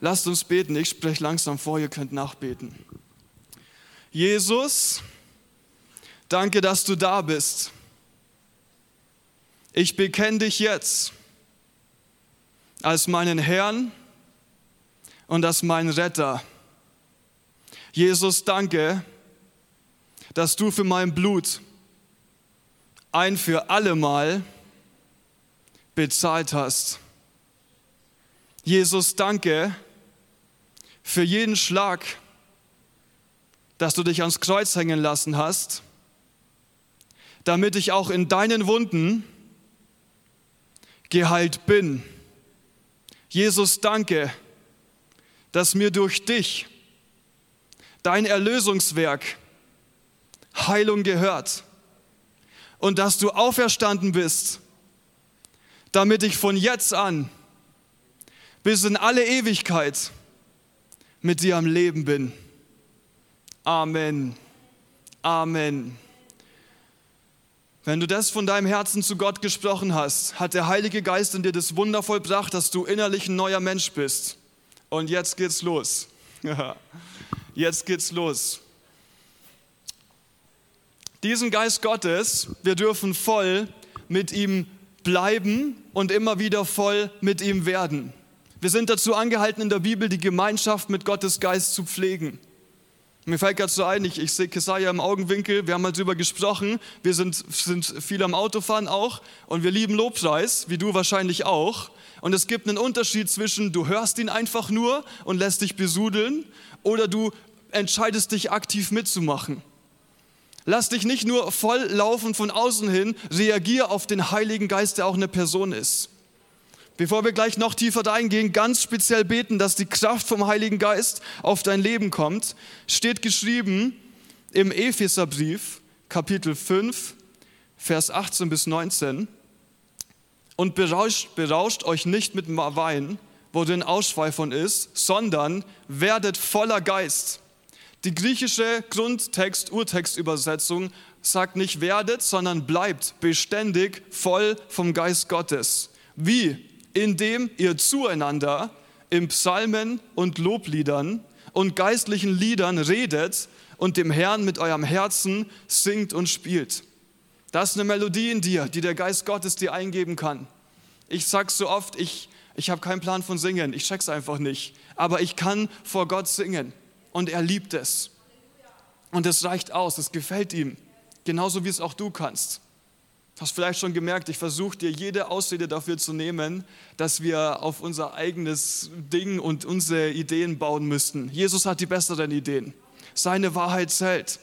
Lasst uns beten. Ich spreche langsam vor, ihr könnt nachbeten. Jesus, Danke, dass du da bist. Ich bekenne dich jetzt als meinen Herrn und als meinen Retter. Jesus, danke, dass du für mein Blut ein für allemal bezahlt hast. Jesus, danke für jeden Schlag, dass du dich ans Kreuz hängen lassen hast damit ich auch in deinen Wunden geheilt bin. Jesus, danke, dass mir durch dich dein Erlösungswerk Heilung gehört und dass du auferstanden bist, damit ich von jetzt an bis in alle Ewigkeit mit dir am Leben bin. Amen. Amen. Wenn du das von deinem Herzen zu Gott gesprochen hast, hat der Heilige Geist in dir das Wunder vollbracht, dass du innerlich ein neuer Mensch bist. Und jetzt geht's los. Jetzt geht's los. Diesen Geist Gottes, wir dürfen voll mit ihm bleiben und immer wieder voll mit ihm werden. Wir sind dazu angehalten, in der Bibel die Gemeinschaft mit Gottes Geist zu pflegen. Mir fällt gerade so ein, ich, ich sehe Kesaja im Augenwinkel, wir haben mal drüber gesprochen, wir sind, sind viel am Autofahren auch und wir lieben Lobpreis, wie du wahrscheinlich auch. Und es gibt einen Unterschied zwischen, du hörst ihn einfach nur und lässt dich besudeln oder du entscheidest dich aktiv mitzumachen. Lass dich nicht nur voll laufen von außen hin, reagier auf den Heiligen Geist, der auch eine Person ist. Bevor wir gleich noch tiefer reingehen, ganz speziell beten, dass die Kraft vom Heiligen Geist auf dein Leben kommt, steht geschrieben im Epheserbrief, Kapitel 5, Vers 18 bis 19. Und berauscht, berauscht euch nicht mit Wein, wo denn Ausschweifung ist, sondern werdet voller Geist. Die griechische Grundtext, Urtextübersetzung sagt nicht werdet, sondern bleibt beständig voll vom Geist Gottes. Wie? Indem ihr zueinander in Psalmen und Lobliedern und geistlichen Liedern redet und dem Herrn mit eurem Herzen singt und spielt. Das ist eine Melodie in dir, die der Geist Gottes dir eingeben kann. Ich sage so oft, ich, ich habe keinen Plan von Singen, ich check's einfach nicht. Aber ich kann vor Gott singen und er liebt es. Und es reicht aus, es gefällt ihm, genauso wie es auch du kannst. Hast vielleicht schon gemerkt, ich versuche dir jede Ausrede dafür zu nehmen, dass wir auf unser eigenes Ding und unsere Ideen bauen müssten. Jesus hat die besseren Ideen. Seine Wahrheit zählt.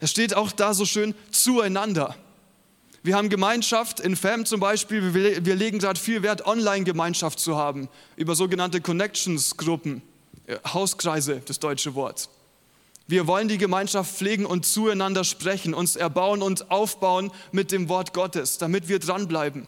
Es steht auch da so schön zueinander. Wir haben Gemeinschaft in FAM zum Beispiel. Wir legen gerade viel Wert, Online-Gemeinschaft zu haben, über sogenannte Connections-Gruppen, äh, Hauskreise, das deutsche Wort. Wir wollen die Gemeinschaft pflegen und zueinander sprechen, uns erbauen und aufbauen mit dem Wort Gottes, damit wir dranbleiben,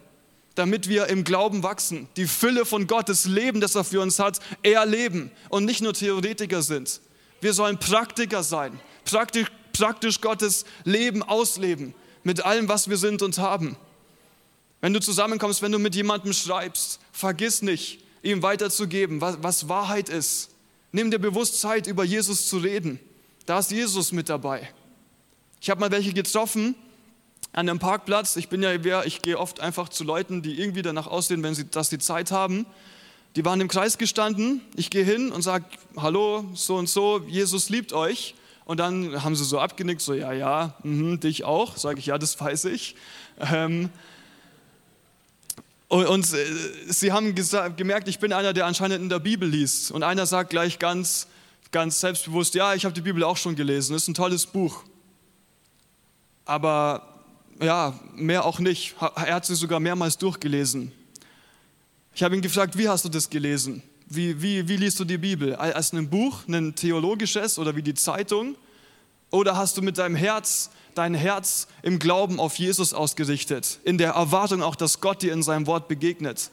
damit wir im Glauben wachsen, die Fülle von Gottes Leben, das er für uns hat, erleben und nicht nur Theoretiker sind. Wir sollen Praktiker sein, praktisch, praktisch Gottes Leben ausleben mit allem, was wir sind und haben. Wenn du zusammenkommst, wenn du mit jemandem schreibst, vergiss nicht, ihm weiterzugeben, was, was Wahrheit ist. Nimm dir bewusst Zeit, über Jesus zu reden. Da ist Jesus mit dabei. Ich habe mal welche getroffen an einem Parkplatz. Ich bin ja wer, ich gehe oft einfach zu Leuten, die irgendwie danach aussehen, wenn sie dass die Zeit haben. Die waren im Kreis gestanden. Ich gehe hin und sage: Hallo, so und so. Jesus liebt euch. Und dann haben sie so abgenickt, so ja, ja, mh, dich auch. Sage ich, ja, das weiß ich. Ähm, und, und sie haben gemerkt, ich bin einer, der anscheinend in der Bibel liest. Und einer sagt gleich ganz, ganz selbstbewusst, ja, ich habe die Bibel auch schon gelesen, ist ein tolles Buch. Aber ja, mehr auch nicht. Er hat sie sogar mehrmals durchgelesen. Ich habe ihn gefragt, wie hast du das gelesen? Wie, wie, wie liest du die Bibel? Als ein Buch, ein theologisches oder wie die Zeitung? Oder hast du mit deinem Herz, dein Herz im Glauben auf Jesus ausgerichtet, in der Erwartung auch, dass Gott dir in seinem Wort begegnet?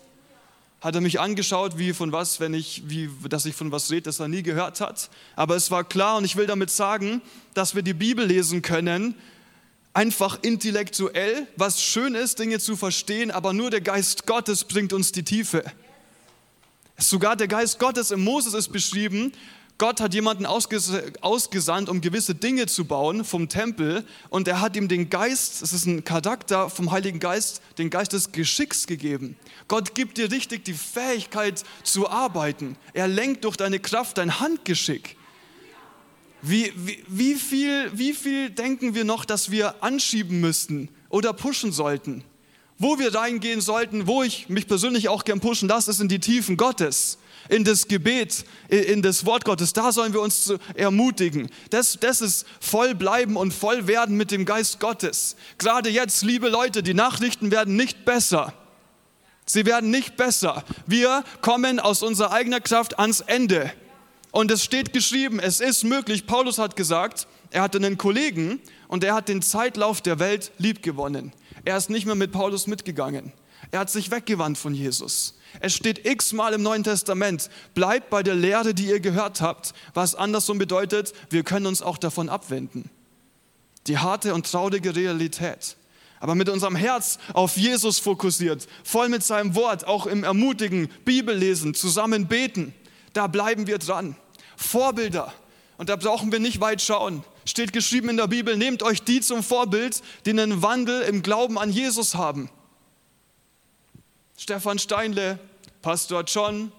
Hat er mich angeschaut, wie von was, wenn ich, wie, dass ich von was rede, das er nie gehört hat. Aber es war klar und ich will damit sagen, dass wir die Bibel lesen können, einfach intellektuell, was schön ist, Dinge zu verstehen, aber nur der Geist Gottes bringt uns die Tiefe. Sogar der Geist Gottes im Moses ist beschrieben, Gott hat jemanden ausgesandt, um gewisse Dinge zu bauen vom Tempel und er hat ihm den Geist, das ist ein Charakter vom Heiligen Geist, den Geist des Geschicks gegeben. Gott gibt dir richtig die Fähigkeit zu arbeiten. Er lenkt durch deine Kraft dein Handgeschick. Wie, wie, wie, viel, wie viel denken wir noch, dass wir anschieben müssten oder pushen sollten? Wo wir reingehen sollten, wo ich mich persönlich auch gern pushen lasse, ist in die Tiefen Gottes in das Gebet, in das Wort Gottes. Da sollen wir uns ermutigen. Das, das ist voll bleiben und voll werden mit dem Geist Gottes. Gerade jetzt, liebe Leute, die Nachrichten werden nicht besser. Sie werden nicht besser. Wir kommen aus unserer eigenen Kraft ans Ende. Und es steht geschrieben, es ist möglich. Paulus hat gesagt, er hatte einen Kollegen und er hat den Zeitlauf der Welt lieb gewonnen. Er ist nicht mehr mit Paulus mitgegangen. Er hat sich weggewandt von Jesus. Es steht x-mal im Neuen Testament, bleibt bei der Lehre, die ihr gehört habt, was andersrum bedeutet, wir können uns auch davon abwenden. Die harte und traurige Realität. Aber mit unserem Herz auf Jesus fokussiert, voll mit seinem Wort, auch im Ermutigen, Bibellesen, zusammen beten, da bleiben wir dran. Vorbilder, und da brauchen wir nicht weit schauen. Steht geschrieben in der Bibel, nehmt euch die zum Vorbild, die einen Wandel im Glauben an Jesus haben. Stefan Steinle, Pastor John,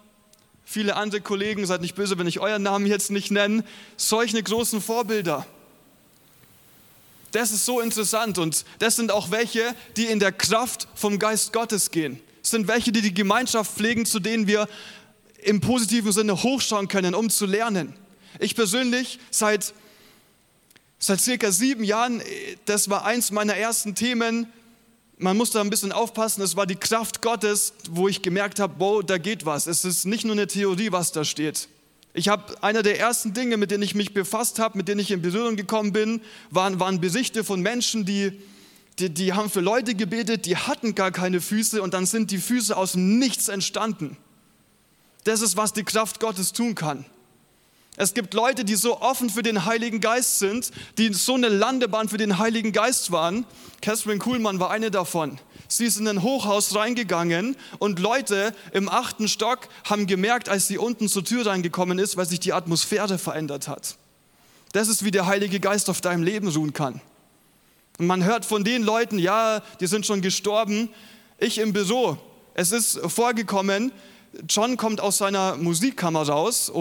viele andere Kollegen, seid nicht böse, wenn ich euren Namen jetzt nicht nenne, solche großen Vorbilder. Das ist so interessant und das sind auch welche, die in der Kraft vom Geist Gottes gehen. Das sind welche, die die Gemeinschaft pflegen, zu denen wir im positiven Sinne hochschauen können, um zu lernen. Ich persönlich seit, seit circa sieben Jahren, das war eins meiner ersten Themen, man muss da ein bisschen aufpassen, es war die Kraft Gottes, wo ich gemerkt habe, wow, da geht was. Es ist nicht nur eine Theorie, was da steht. Ich habe einer der ersten Dinge, mit denen ich mich befasst habe, mit denen ich in Berührung gekommen bin, waren, waren Berichte von Menschen, die, die, die haben für Leute gebetet, die hatten gar keine Füße und dann sind die Füße aus Nichts entstanden. Das ist, was die Kraft Gottes tun kann. Es gibt Leute, die so offen für den Heiligen Geist sind, die so eine Landebahn für den Heiligen Geist waren. Catherine Kuhlmann war eine davon. Sie ist in ein Hochhaus reingegangen und Leute im achten Stock haben gemerkt, als sie unten zur Tür reingekommen ist, weil sich die Atmosphäre verändert hat. Das ist, wie der Heilige Geist auf deinem Leben ruhen kann. Und man hört von den Leuten, ja, die sind schon gestorben. Ich im Büro. Es ist vorgekommen, John kommt aus seiner Musikkammer raus,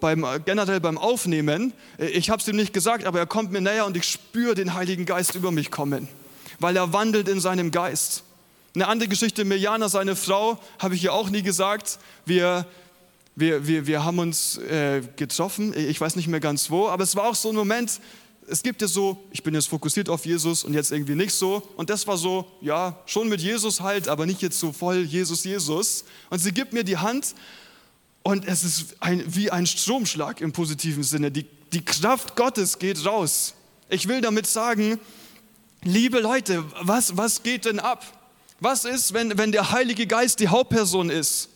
beim, generell beim Aufnehmen. Ich habe es ihm nicht gesagt, aber er kommt mir näher und ich spüre den Heiligen Geist über mich kommen, weil er wandelt in seinem Geist. Eine andere Geschichte, Mirjana, seine Frau, habe ich ihr auch nie gesagt. Wir, wir, wir, wir haben uns äh, getroffen, ich weiß nicht mehr ganz wo, aber es war auch so ein Moment, es gibt ja so, ich bin jetzt fokussiert auf Jesus und jetzt irgendwie nicht so. Und das war so, ja, schon mit Jesus halt, aber nicht jetzt so voll Jesus, Jesus. Und sie gibt mir die Hand und es ist ein, wie ein Stromschlag im positiven Sinne. Die, die Kraft Gottes geht raus. Ich will damit sagen, liebe Leute, was, was geht denn ab? Was ist, wenn, wenn der Heilige Geist die Hauptperson ist?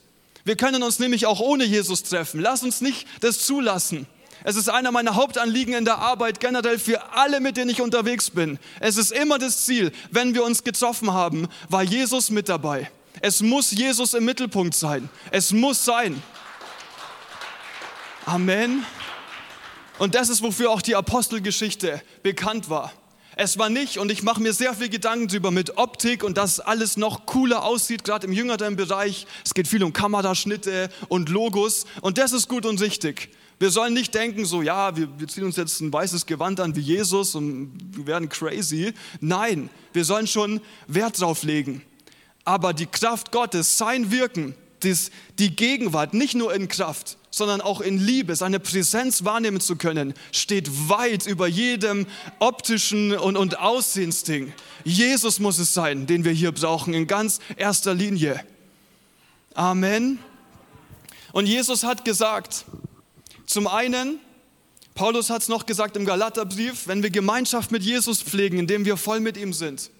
Wir können uns nämlich auch ohne Jesus treffen. Lass uns nicht das zulassen. Es ist einer meiner Hauptanliegen in der Arbeit generell für alle, mit denen ich unterwegs bin. Es ist immer das Ziel, wenn wir uns getroffen haben, war Jesus mit dabei. Es muss Jesus im Mittelpunkt sein. Es muss sein. Amen. Und das ist, wofür auch die Apostelgeschichte bekannt war. Es war nicht, und ich mache mir sehr viel Gedanken darüber mit Optik und dass alles noch cooler aussieht, gerade im jüngeren Bereich. Es geht viel um Kameraschnitte und Logos und das ist gut und richtig. Wir sollen nicht denken, so, ja, wir, wir ziehen uns jetzt ein weißes Gewand an wie Jesus und wir werden crazy. Nein, wir sollen schon Wert drauf legen. Aber die Kraft Gottes, sein Wirken, dies, die Gegenwart, nicht nur in Kraft, sondern auch in Liebe, seine Präsenz wahrnehmen zu können, steht weit über jedem optischen und, und Aussehensding. Jesus muss es sein, den wir hier brauchen, in ganz erster Linie. Amen. Und Jesus hat gesagt, zum einen, Paulus hat es noch gesagt im Galaterbrief, wenn wir Gemeinschaft mit Jesus pflegen, indem wir voll mit ihm sind.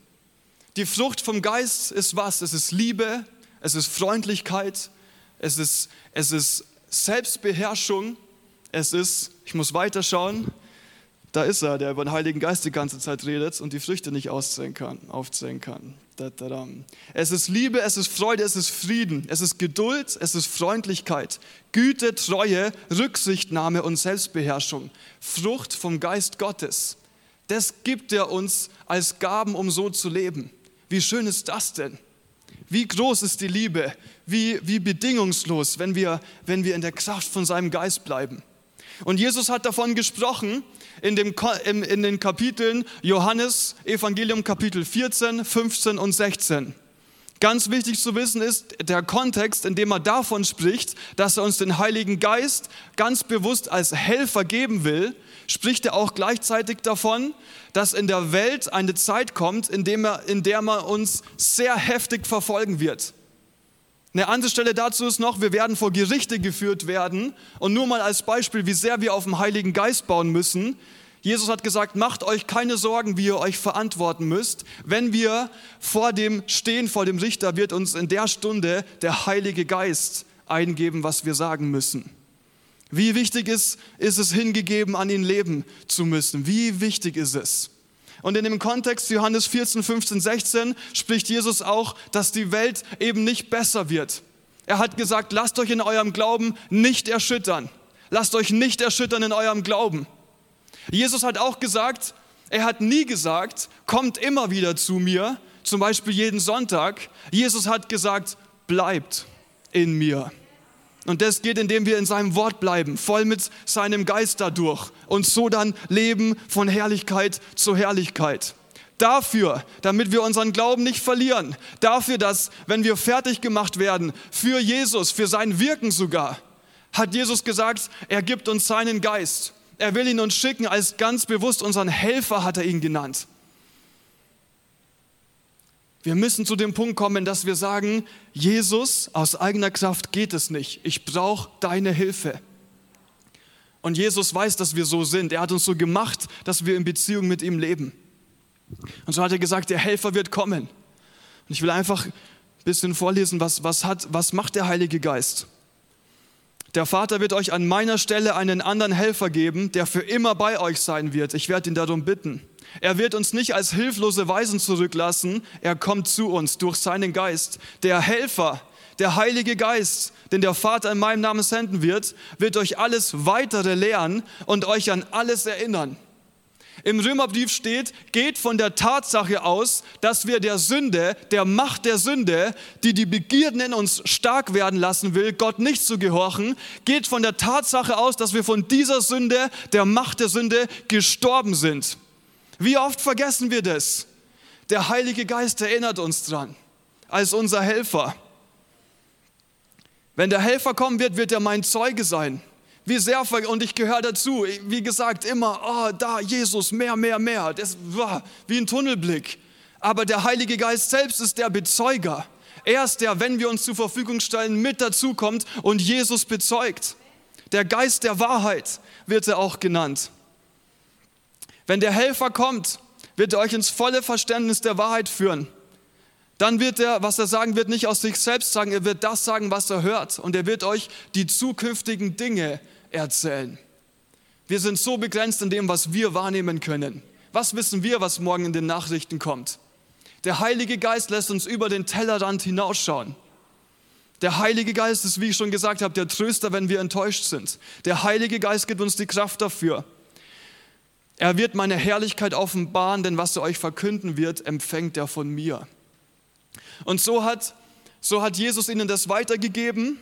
Die Frucht vom Geist ist was? Es ist Liebe, es ist Freundlichkeit, es ist, es ist Selbstbeherrschung, es ist, ich muss weiterschauen, da ist er, der über den Heiligen Geist die ganze Zeit redet und die Früchte nicht auszählen kann, aufzählen kann. Es ist Liebe, es ist Freude, es ist Frieden, es ist Geduld, es ist Freundlichkeit, Güte, Treue, Rücksichtnahme und Selbstbeherrschung. Frucht vom Geist Gottes. Das gibt er uns als Gaben, um so zu leben. Wie schön ist das denn? Wie groß ist die Liebe? Wie, wie bedingungslos, wenn wir, wenn wir in der Kraft von seinem Geist bleiben. Und Jesus hat davon gesprochen in, dem, in, den Kapiteln Johannes, Evangelium Kapitel 14, 15 und 16. Ganz wichtig zu wissen ist der Kontext, in dem er davon spricht, dass er uns den Heiligen Geist ganz bewusst als Helfer geben will, spricht er auch gleichzeitig davon, dass in der Welt eine Zeit kommt, in, dem er, in der man uns sehr heftig verfolgen wird. Eine andere Stelle dazu ist noch, wir werden vor Gerichte geführt werden. Und nur mal als Beispiel, wie sehr wir auf den Heiligen Geist bauen müssen. Jesus hat gesagt, macht euch keine Sorgen, wie ihr euch verantworten müsst. Wenn wir vor dem stehen, vor dem Richter, wird uns in der Stunde der Heilige Geist eingeben, was wir sagen müssen. Wie wichtig ist, ist es hingegeben, an ihn leben zu müssen? Wie wichtig ist es? Und in dem Kontext Johannes 14, 15, 16 spricht Jesus auch, dass die Welt eben nicht besser wird. Er hat gesagt, lasst euch in eurem Glauben nicht erschüttern. Lasst euch nicht erschüttern in eurem Glauben. Jesus hat auch gesagt, er hat nie gesagt, kommt immer wieder zu mir, zum Beispiel jeden Sonntag. Jesus hat gesagt, bleibt in mir. Und das geht, indem wir in seinem Wort bleiben, voll mit seinem Geist dadurch und so dann leben von Herrlichkeit zu Herrlichkeit. Dafür, damit wir unseren Glauben nicht verlieren. Dafür, dass, wenn wir fertig gemacht werden, für Jesus, für sein Wirken sogar, hat Jesus gesagt, er gibt uns seinen Geist. Er will ihn uns schicken als ganz bewusst unseren Helfer, hat er ihn genannt. Wir müssen zu dem Punkt kommen, dass wir sagen, Jesus, aus eigener Kraft geht es nicht. Ich brauche deine Hilfe. Und Jesus weiß, dass wir so sind. Er hat uns so gemacht, dass wir in Beziehung mit ihm leben. Und so hat er gesagt, der Helfer wird kommen. Und ich will einfach ein bisschen vorlesen, was, was, hat, was macht der Heilige Geist? Der Vater wird euch an meiner Stelle einen anderen Helfer geben, der für immer bei euch sein wird. Ich werde ihn darum bitten. Er wird uns nicht als hilflose Weisen zurücklassen. Er kommt zu uns durch seinen Geist. Der Helfer, der Heilige Geist, den der Vater in meinem Namen senden wird, wird euch alles weitere lehren und euch an alles erinnern. Im Römerbrief steht, geht von der Tatsache aus, dass wir der Sünde, der Macht der Sünde, die die Begierden in uns stark werden lassen will, Gott nicht zu gehorchen, geht von der Tatsache aus, dass wir von dieser Sünde, der Macht der Sünde, gestorben sind. Wie oft vergessen wir das? Der Heilige Geist erinnert uns dran, als unser Helfer. Wenn der Helfer kommen wird, wird er mein Zeuge sein. Wie sehr, und ich gehöre dazu, wie gesagt, immer, oh, da, Jesus, mehr, mehr, mehr. Das war wie ein Tunnelblick. Aber der Heilige Geist selbst ist der Bezeuger. Er ist der, wenn wir uns zur Verfügung stellen, mit dazukommt und Jesus bezeugt. Der Geist der Wahrheit wird er auch genannt. Wenn der Helfer kommt, wird er euch ins volle Verständnis der Wahrheit führen. Dann wird er, was er sagen wird, nicht aus sich selbst sagen, er wird das sagen, was er hört. Und er wird euch die zukünftigen Dinge erzählen. Wir sind so begrenzt in dem, was wir wahrnehmen können. Was wissen wir, was morgen in den Nachrichten kommt? Der Heilige Geist lässt uns über den Tellerrand hinausschauen. Der Heilige Geist ist, wie ich schon gesagt habe, der Tröster, wenn wir enttäuscht sind. Der Heilige Geist gibt uns die Kraft dafür. Er wird meine Herrlichkeit offenbaren, denn was er euch verkünden wird, empfängt er von mir. Und so hat, so hat Jesus ihnen das weitergegeben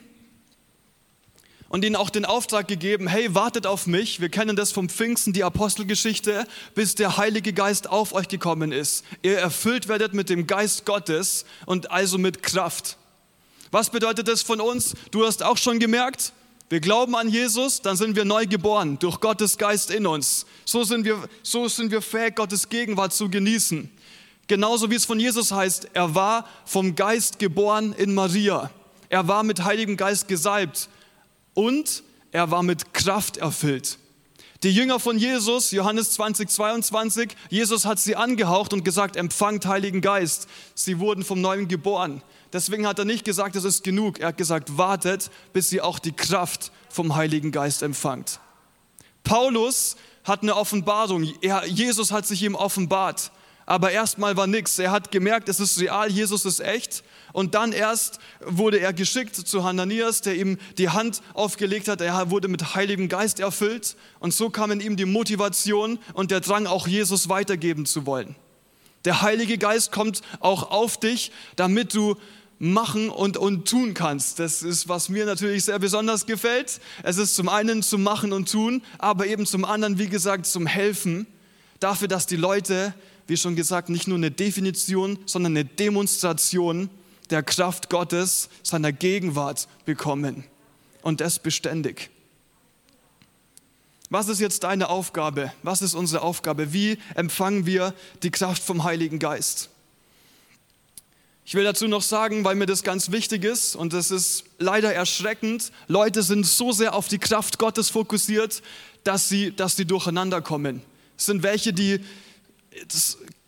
und ihnen auch den Auftrag gegeben, hey, wartet auf mich. Wir kennen das vom Pfingsten, die Apostelgeschichte, bis der Heilige Geist auf euch gekommen ist. Ihr erfüllt werdet mit dem Geist Gottes und also mit Kraft. Was bedeutet das von uns? Du hast auch schon gemerkt, wir glauben an Jesus, dann sind wir neu geboren durch Gottes Geist in uns. So sind wir, so sind wir fähig, Gottes Gegenwart zu genießen. Genauso wie es von Jesus heißt, er war vom Geist geboren in Maria. Er war mit Heiligem Geist gesalbt und er war mit Kraft erfüllt. Die Jünger von Jesus, Johannes 20, 22, Jesus hat sie angehaucht und gesagt, empfangt Heiligen Geist. Sie wurden vom Neuen geboren. Deswegen hat er nicht gesagt, es ist genug. Er hat gesagt, wartet, bis sie auch die Kraft vom Heiligen Geist empfangt. Paulus hat eine Offenbarung. Er, Jesus hat sich ihm offenbart. Aber erstmal war nichts. Er hat gemerkt, es ist real, Jesus ist echt. Und dann erst wurde er geschickt zu Hananias, der ihm die Hand aufgelegt hat. Er wurde mit Heiligem Geist erfüllt. Und so kam in ihm die Motivation und der Drang, auch Jesus weitergeben zu wollen. Der Heilige Geist kommt auch auf dich, damit du machen und, und tun kannst. Das ist, was mir natürlich sehr besonders gefällt. Es ist zum einen zum Machen und Tun, aber eben zum anderen, wie gesagt, zum Helfen. Dafür, dass die Leute wie schon gesagt, nicht nur eine Definition, sondern eine Demonstration der Kraft Gottes, seiner Gegenwart bekommen. Und das beständig. Was ist jetzt deine Aufgabe? Was ist unsere Aufgabe? Wie empfangen wir die Kraft vom Heiligen Geist? Ich will dazu noch sagen, weil mir das ganz wichtig ist und es ist leider erschreckend, Leute sind so sehr auf die Kraft Gottes fokussiert, dass sie, dass sie durcheinander kommen Es sind welche, die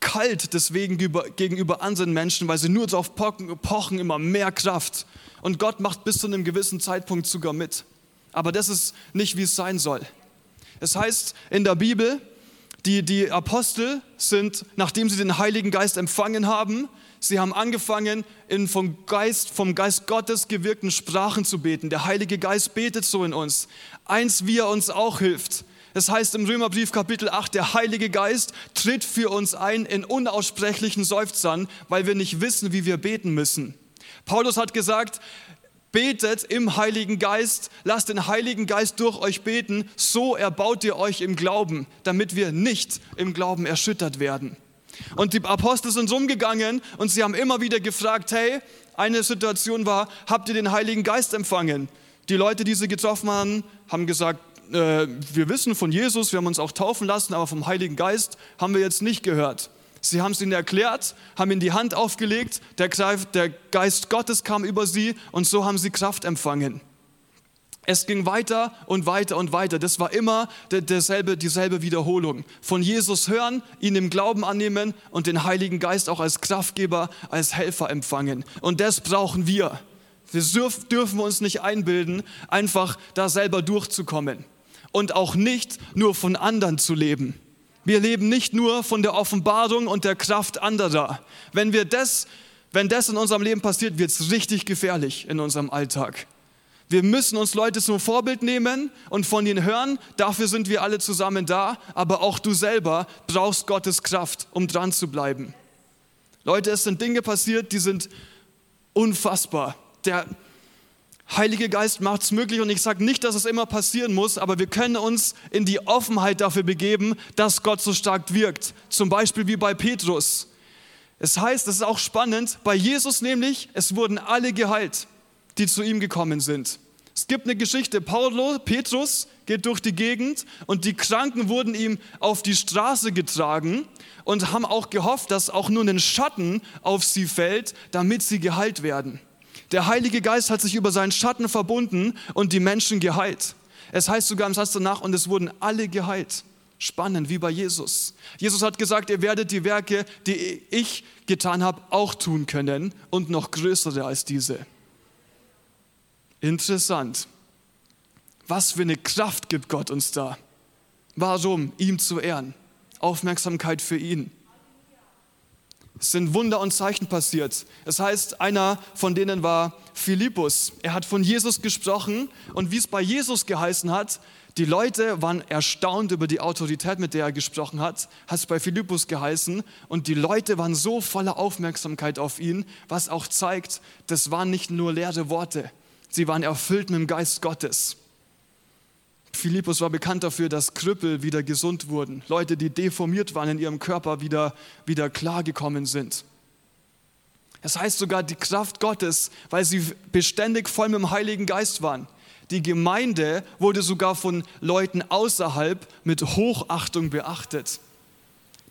kalt deswegen gegenüber anderen Menschen, weil sie nur darauf pochen, immer mehr Kraft. Und Gott macht bis zu einem gewissen Zeitpunkt sogar mit. Aber das ist nicht, wie es sein soll. Es heißt in der Bibel, die, die Apostel sind, nachdem sie den Heiligen Geist empfangen haben, sie haben angefangen, in vom Geist, vom Geist Gottes gewirkten Sprachen zu beten. Der Heilige Geist betet so in uns. Eins, wie er uns auch hilft. Es heißt im Römerbrief Kapitel 8, der Heilige Geist tritt für uns ein in unaussprechlichen Seufzern, weil wir nicht wissen, wie wir beten müssen. Paulus hat gesagt, betet im Heiligen Geist, lasst den Heiligen Geist durch euch beten, so erbaut ihr euch im Glauben, damit wir nicht im Glauben erschüttert werden. Und die Apostel sind rumgegangen und sie haben immer wieder gefragt, hey, eine Situation war, habt ihr den Heiligen Geist empfangen? Die Leute, die sie getroffen haben, haben gesagt, äh, wir wissen von Jesus, wir haben uns auch taufen lassen, aber vom Heiligen Geist haben wir jetzt nicht gehört. Sie haben es ihnen erklärt, haben ihnen die Hand aufgelegt, der, der Geist Gottes kam über sie und so haben sie Kraft empfangen. Es ging weiter und weiter und weiter. Das war immer derselbe, dieselbe Wiederholung. Von Jesus hören, ihn im Glauben annehmen und den Heiligen Geist auch als Kraftgeber, als Helfer empfangen. Und das brauchen wir. Wir dürfen uns nicht einbilden, einfach da selber durchzukommen. Und auch nicht nur von anderen zu leben. Wir leben nicht nur von der Offenbarung und der Kraft anderer. Wenn, wir das, wenn das in unserem Leben passiert, wird es richtig gefährlich in unserem Alltag. Wir müssen uns Leute zum Vorbild nehmen und von ihnen hören. Dafür sind wir alle zusammen da. Aber auch du selber brauchst Gottes Kraft, um dran zu bleiben. Leute, es sind Dinge passiert, die sind unfassbar. Der, Heilige Geist macht es möglich und ich sage nicht, dass es immer passieren muss, aber wir können uns in die Offenheit dafür begeben, dass Gott so stark wirkt. Zum Beispiel wie bei Petrus. Es heißt, es ist auch spannend, bei Jesus nämlich, es wurden alle geheilt, die zu ihm gekommen sind. Es gibt eine Geschichte, Paulo, Petrus geht durch die Gegend und die Kranken wurden ihm auf die Straße getragen und haben auch gehofft, dass auch nur ein Schatten auf sie fällt, damit sie geheilt werden. Der Heilige Geist hat sich über seinen Schatten verbunden und die Menschen geheilt. Es heißt sogar im Satz danach, und es wurden alle geheilt. Spannend, wie bei Jesus. Jesus hat gesagt, ihr werdet die Werke, die ich getan habe, auch tun können und noch größere als diese. Interessant. Was für eine Kraft gibt Gott uns da? Warum? Ihm zu ehren. Aufmerksamkeit für ihn. Es sind Wunder und Zeichen passiert. Es heißt, einer von denen war Philippus. Er hat von Jesus gesprochen und wie es bei Jesus geheißen hat, die Leute waren erstaunt über die Autorität, mit der er gesprochen hat, hat es bei Philippus geheißen und die Leute waren so voller Aufmerksamkeit auf ihn, was auch zeigt, das waren nicht nur leere Worte, sie waren erfüllt mit dem Geist Gottes. Philippus war bekannt dafür, dass Krüppel wieder gesund wurden, Leute, die deformiert waren in ihrem Körper, wieder, wieder klargekommen sind. Das heißt sogar die Kraft Gottes, weil sie beständig voll mit dem Heiligen Geist waren. Die Gemeinde wurde sogar von Leuten außerhalb mit Hochachtung beachtet.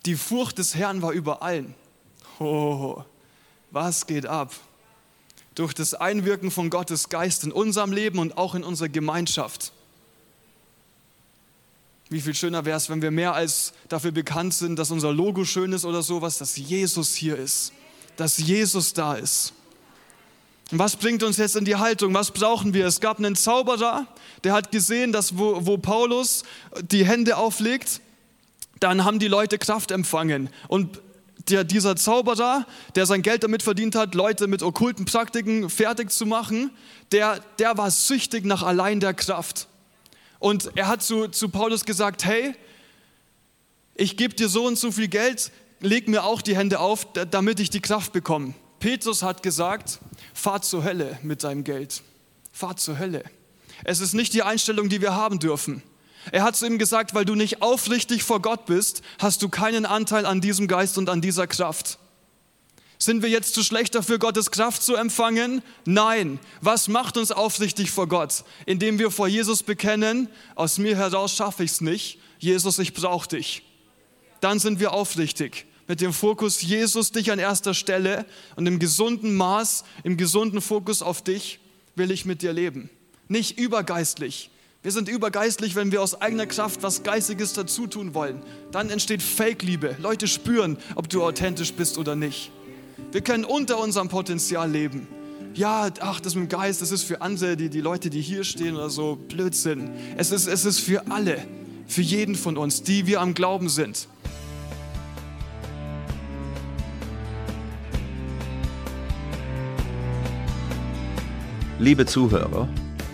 Die Furcht des Herrn war über allen. Oh, was geht ab? Durch das Einwirken von Gottes Geist in unserem Leben und auch in unserer Gemeinschaft wie viel schöner wäre es, wenn wir mehr als dafür bekannt sind, dass unser Logo schön ist oder sowas, dass Jesus hier ist, dass Jesus da ist. Und was bringt uns jetzt in die Haltung? Was brauchen wir? Es gab einen Zauberer, der hat gesehen, dass wo, wo Paulus die Hände auflegt, dann haben die Leute Kraft empfangen. Und der, dieser Zauberer, der sein Geld damit verdient hat, Leute mit okkulten Praktiken fertig zu machen, der, der war süchtig nach allein der Kraft. Und er hat zu, zu Paulus gesagt, hey, ich gebe dir so und so viel Geld, leg mir auch die Hände auf, damit ich die Kraft bekomme. Petrus hat gesagt, fahr zur Hölle mit deinem Geld. Fahr zur Hölle. Es ist nicht die Einstellung, die wir haben dürfen. Er hat zu ihm gesagt, weil du nicht aufrichtig vor Gott bist, hast du keinen Anteil an diesem Geist und an dieser Kraft. Sind wir jetzt zu schlecht dafür, Gottes Kraft zu empfangen? Nein. Was macht uns aufrichtig vor Gott? Indem wir vor Jesus bekennen, aus mir heraus schaffe ich es nicht. Jesus, ich brauche dich. Dann sind wir aufrichtig. Mit dem Fokus Jesus dich an erster Stelle und im gesunden Maß, im gesunden Fokus auf dich will ich mit dir leben. Nicht übergeistlich. Wir sind übergeistlich, wenn wir aus eigener Kraft was Geistiges dazu tun wollen. Dann entsteht Fake-Liebe. Leute spüren, ob du authentisch bist oder nicht. Wir können unter unserem Potenzial leben. Ja, ach, das mit dem Geist, das ist für andere, die, die Leute, die hier stehen oder so, Blödsinn. Es ist, es ist für alle, für jeden von uns, die wir am Glauben sind. Liebe Zuhörer,